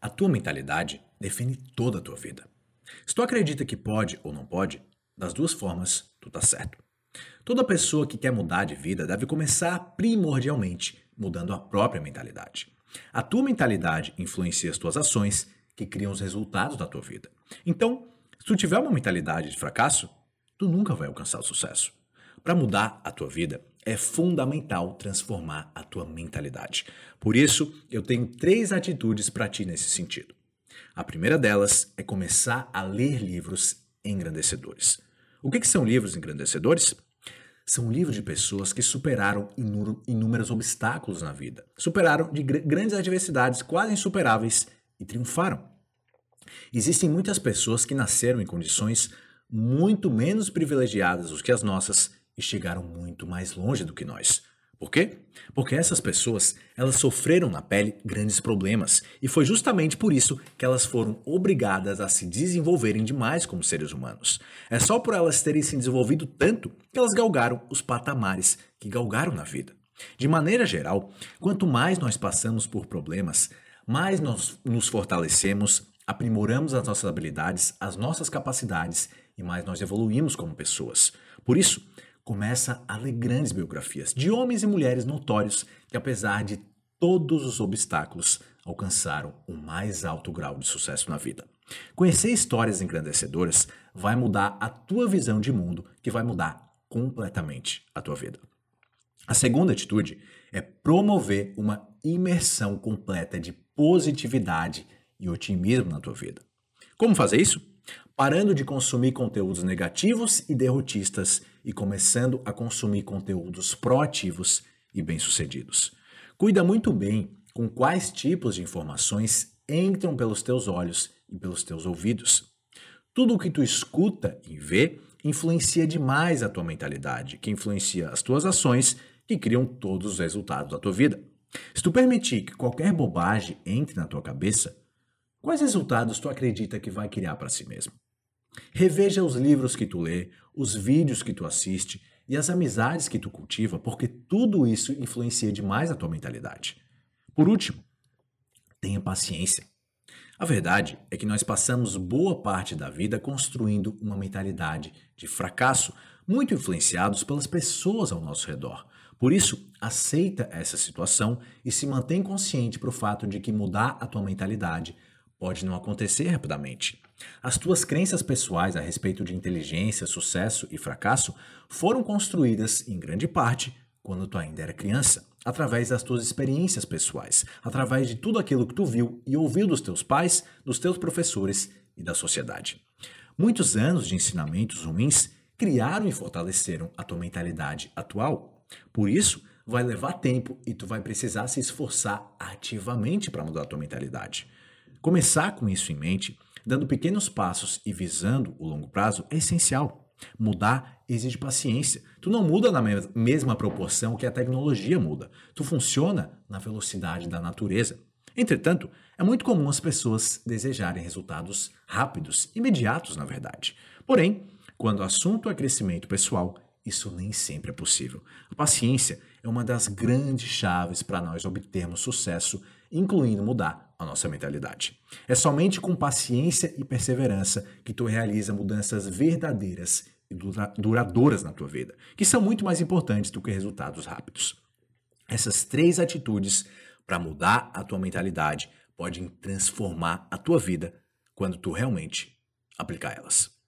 A tua mentalidade define toda a tua vida. Se tu acredita que pode ou não pode, das duas formas, tu tá certo. Toda pessoa que quer mudar de vida deve começar primordialmente mudando a própria mentalidade. A tua mentalidade influencia as tuas ações que criam os resultados da tua vida. Então, se tu tiver uma mentalidade de fracasso, tu nunca vai alcançar o sucesso. Para mudar a tua vida, é fundamental transformar a tua mentalidade. Por isso, eu tenho três atitudes para ti nesse sentido. A primeira delas é começar a ler livros engrandecedores. O que, que são livros engrandecedores? São livros de pessoas que superaram inúmeros obstáculos na vida, superaram de grandes adversidades quase insuperáveis e triunfaram. Existem muitas pessoas que nasceram em condições muito menos privilegiadas do que as nossas e chegaram muito mais longe do que nós. Por quê? Porque essas pessoas, elas sofreram na pele grandes problemas e foi justamente por isso que elas foram obrigadas a se desenvolverem demais como seres humanos. É só por elas terem se desenvolvido tanto que elas galgaram os patamares que galgaram na vida. De maneira geral, quanto mais nós passamos por problemas, mais nós nos fortalecemos, aprimoramos as nossas habilidades, as nossas capacidades e mais nós evoluímos como pessoas. Por isso, começa a ler grandes biografias de homens e mulheres notórios que, apesar de todos os obstáculos, alcançaram o mais alto grau de sucesso na vida. Conhecer histórias engrandecedoras vai mudar a tua visão de mundo, que vai mudar completamente a tua vida. A segunda atitude é promover uma imersão completa de positividade e otimismo na tua vida. Como fazer isso? Parando de consumir conteúdos negativos e derrotistas e começando a consumir conteúdos proativos e bem-sucedidos. Cuida muito bem com quais tipos de informações entram pelos teus olhos e pelos teus ouvidos. Tudo o que tu escuta e vê influencia demais a tua mentalidade, que influencia as tuas ações, que criam todos os resultados da tua vida. Se tu permitir que qualquer bobagem entre na tua cabeça, quais resultados tu acredita que vai criar para si mesmo? Reveja os livros que tu lê, os vídeos que tu assiste e as amizades que tu cultiva, porque tudo isso influencia demais a tua mentalidade. Por último, tenha paciência. A verdade é que nós passamos boa parte da vida construindo uma mentalidade de fracasso, muito influenciados pelas pessoas ao nosso redor. Por isso, aceita essa situação e se mantém consciente para o fato de que mudar a tua mentalidade pode não acontecer rapidamente. As tuas crenças pessoais a respeito de inteligência, sucesso e fracasso foram construídas, em grande parte, quando tu ainda era criança, através das tuas experiências pessoais, através de tudo aquilo que tu viu e ouviu dos teus pais, dos teus professores e da sociedade. Muitos anos de ensinamentos ruins criaram e fortaleceram a tua mentalidade atual. Por isso, vai levar tempo e tu vai precisar se esforçar ativamente para mudar a tua mentalidade. Começar com isso em mente, dando pequenos passos e visando o longo prazo é essencial. Mudar exige paciência. Tu não muda na mesma proporção que a tecnologia muda. Tu funciona na velocidade da natureza. Entretanto, é muito comum as pessoas desejarem resultados rápidos, imediatos, na verdade. Porém, quando o assunto é crescimento pessoal, isso nem sempre é possível. A paciência é uma das grandes chaves para nós obtermos sucesso, incluindo mudar a nossa mentalidade. É somente com paciência e perseverança que tu realiza mudanças verdadeiras e duradouras na tua vida, que são muito mais importantes do que resultados rápidos. Essas três atitudes para mudar a tua mentalidade podem transformar a tua vida quando tu realmente aplicar elas.